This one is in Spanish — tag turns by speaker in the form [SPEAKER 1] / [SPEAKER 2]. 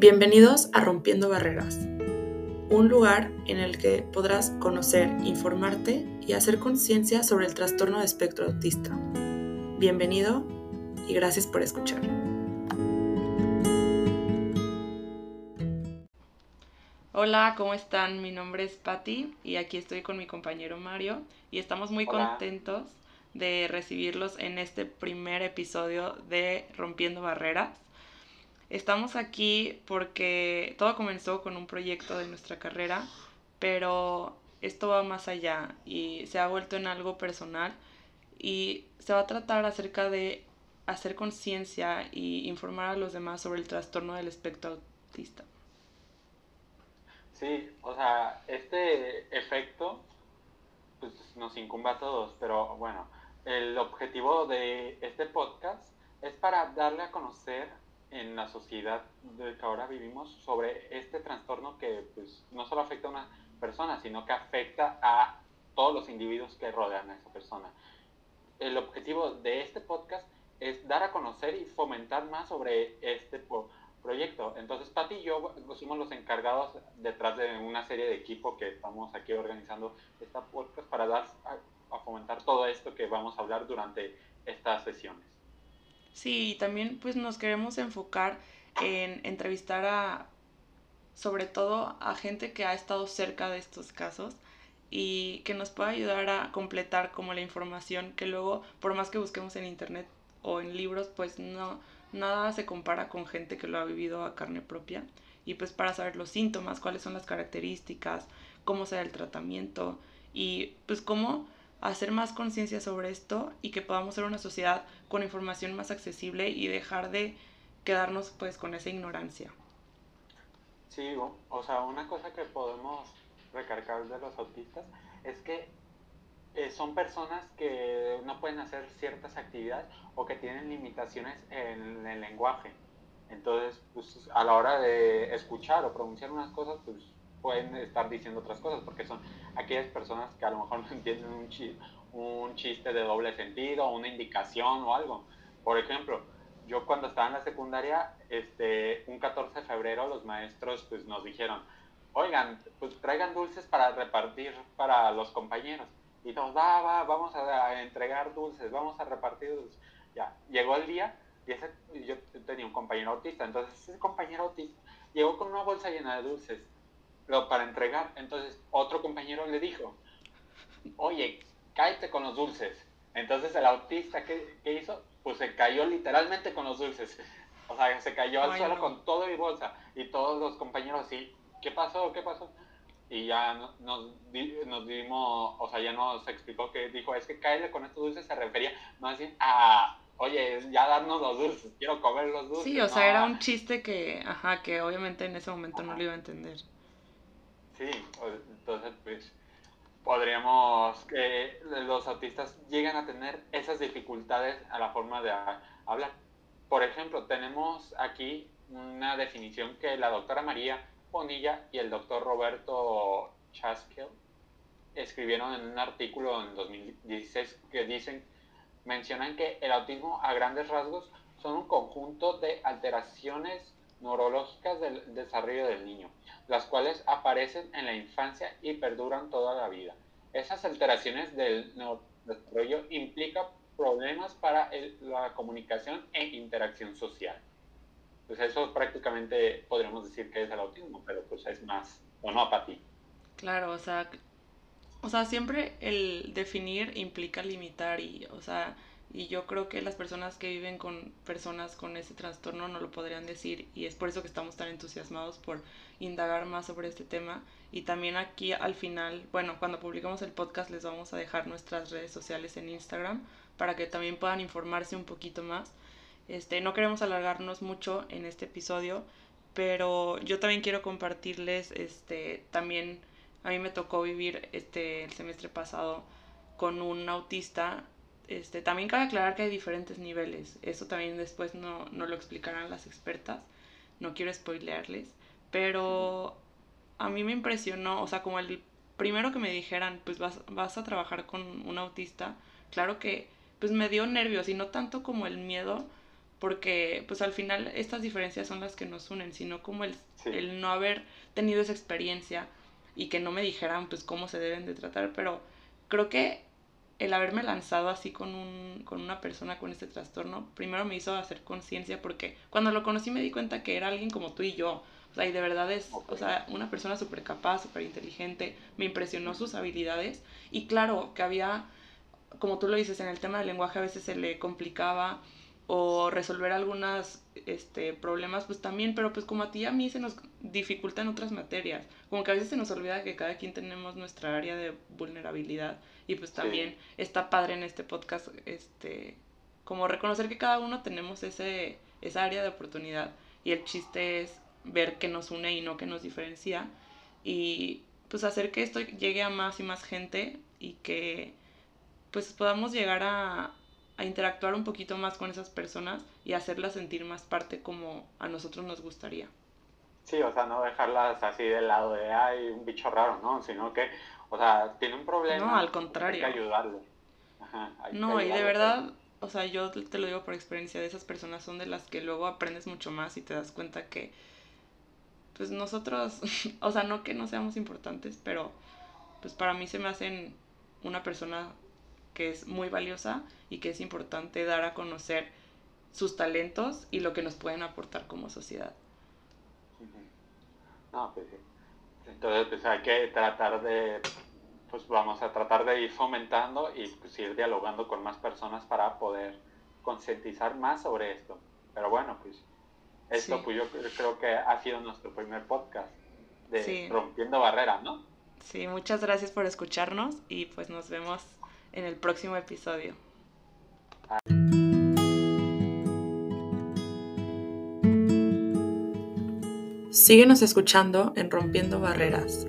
[SPEAKER 1] Bienvenidos a Rompiendo Barreras, un lugar en el que podrás conocer, informarte y hacer conciencia sobre el trastorno de espectro autista. Bienvenido y gracias por escuchar. Hola, ¿cómo están? Mi nombre es Patti y aquí estoy con mi compañero Mario y estamos muy contentos de recibirlos en este primer episodio de Rompiendo Barreras. Estamos aquí porque todo comenzó con un proyecto de nuestra carrera, pero esto va más allá y se ha vuelto en algo personal y se va a tratar acerca de hacer conciencia y informar a los demás sobre el trastorno del espectro autista.
[SPEAKER 2] Sí, o sea, este efecto pues, nos incumba a todos, pero bueno, el objetivo de este podcast es para darle a conocer en la sociedad de que ahora vivimos sobre este trastorno que pues, no solo afecta a una persona, sino que afecta a todos los individuos que rodean a esa persona. El objetivo de este podcast es dar a conocer y fomentar más sobre este proyecto. Entonces, Pati y yo fuimos los encargados detrás de una serie de equipo que estamos aquí organizando esta podcast para dar a fomentar todo esto que vamos a hablar durante estas sesiones.
[SPEAKER 1] Sí, también pues nos queremos enfocar en entrevistar a, sobre todo a gente que ha estado cerca de estos casos y que nos pueda ayudar a completar como la información que luego, por más que busquemos en internet o en libros, pues no, nada se compara con gente que lo ha vivido a carne propia. Y pues para saber los síntomas, cuáles son las características, cómo será el tratamiento y pues cómo hacer más conciencia sobre esto y que podamos ser una sociedad con información más accesible y dejar de quedarnos pues con esa ignorancia.
[SPEAKER 2] Sí, o sea, una cosa que podemos recargar de los autistas es que eh, son personas que no pueden hacer ciertas actividades o que tienen limitaciones en el lenguaje. Entonces, pues, a la hora de escuchar o pronunciar unas cosas, pues pueden estar diciendo otras cosas, porque son aquellas personas que a lo mejor no entienden un, un chiste de doble sentido, una indicación o algo. Por ejemplo, yo cuando estaba en la secundaria, este, un 14 de febrero los maestros pues nos dijeron, oigan, pues traigan dulces para repartir para los compañeros. Y todos, va, va, vamos a, entregar dulces, vamos a repartir dulces. Ya, llegó el día y ese, yo tenía un compañero autista, entonces ese compañero autista llegó con una bolsa llena de dulces para entregar. Entonces otro compañero le dijo, oye, cállate con los dulces. Entonces el autista, ¿qué, hizo? Pues se cayó literalmente con los dulces. O sea, se cayó al suelo con todo mi bolsa. Y todos los compañeros así, ¿qué pasó? ¿Qué pasó? Y ya nos, nos dimos, o sea, ya nos explicó que dijo, es que cállate con estos dulces se refería más bien a oye, ya darnos los dulces, quiero comer los dulces.
[SPEAKER 1] Sí, o sea, era un chiste que, ajá, que obviamente en ese momento no lo iba a entender.
[SPEAKER 2] Sí, entonces pues podríamos que los autistas llegan a tener esas dificultades a la forma de hablar. Por ejemplo, tenemos aquí una definición que la doctora María Bonilla y el doctor Roberto Chaskill escribieron en un artículo en 2016 que dicen, mencionan que el autismo a grandes rasgos son un conjunto de alteraciones neurológicas del desarrollo del niño, las cuales aparecen en la infancia y perduran toda la vida. Esas alteraciones del desarrollo implican problemas para la comunicación e interacción social. Pues eso prácticamente podríamos decir que es el autismo, pero pues es más, ti.
[SPEAKER 1] Claro, o sea, o sea, siempre el definir implica limitar y, o sea, y yo creo que las personas que viven con personas con ese trastorno no lo podrían decir y es por eso que estamos tan entusiasmados por indagar más sobre este tema. Y también aquí al final, bueno, cuando publicamos el podcast les vamos a dejar nuestras redes sociales en Instagram para que también puedan informarse un poquito más. Este, no queremos alargarnos mucho en este episodio, pero yo también quiero compartirles, este, también a mí me tocó vivir este, el semestre pasado con un autista este, también cabe aclarar que hay diferentes niveles. Eso también después no, lo explicarán las expertas. No quiero spoilearles. Pero a mí me impresionó, o sea, como el primero que me dijeran, pues vas, vas a trabajar con un autista, claro que pues me dio nervios y no tanto como el miedo, porque pues al final estas diferencias son las que nos unen, sino como el, el no haber tenido esa experiencia y que no me dijeran pues cómo se deben de tratar, pero creo que el haberme lanzado así con, un, con una persona con este trastorno, primero me hizo hacer conciencia porque cuando lo conocí me di cuenta que era alguien como tú y yo. O sea, y de verdad es, o sea, una persona súper capaz, súper inteligente, me impresionó sus habilidades. Y claro, que había, como tú lo dices, en el tema del lenguaje a veces se le complicaba o resolver algunos este, problemas, pues también, pero pues como a ti y a mí se nos dificultan otras materias, como que a veces se nos olvida que cada quien tenemos nuestra área de vulnerabilidad y pues también está padre en este podcast, este, como reconocer que cada uno tenemos ese, esa área de oportunidad y el chiste es ver qué nos une y no qué nos diferencia y pues hacer que esto llegue a más y más gente y que pues podamos llegar a, a interactuar un poquito más con esas personas y hacerlas sentir más parte como a nosotros nos gustaría.
[SPEAKER 2] Sí, o sea, no dejarlas así del lado de, ay, un bicho raro, ¿no? Sino que, o sea, tiene un problema.
[SPEAKER 1] No, al contrario.
[SPEAKER 2] Hay que ayudarle.
[SPEAKER 1] no, y de verdad, o sea, yo te lo digo por experiencia, de esas personas son de las que luego aprendes mucho más y te das cuenta que, pues nosotros, o sea, no que no seamos importantes, pero pues para mí se me hacen una persona que es muy valiosa y que es importante dar a conocer sus talentos y lo que nos pueden aportar como sociedad.
[SPEAKER 2] No, pues sí. Entonces, pues hay que tratar de, pues vamos a tratar de ir fomentando y pues, ir dialogando con más personas para poder concientizar más sobre esto. Pero bueno, pues esto pues yo creo que ha sido nuestro primer podcast de Rompiendo Barreras, ¿no?
[SPEAKER 1] Sí, muchas gracias por escucharnos y pues nos vemos en el próximo episodio. Síguenos escuchando en Rompiendo Barreras.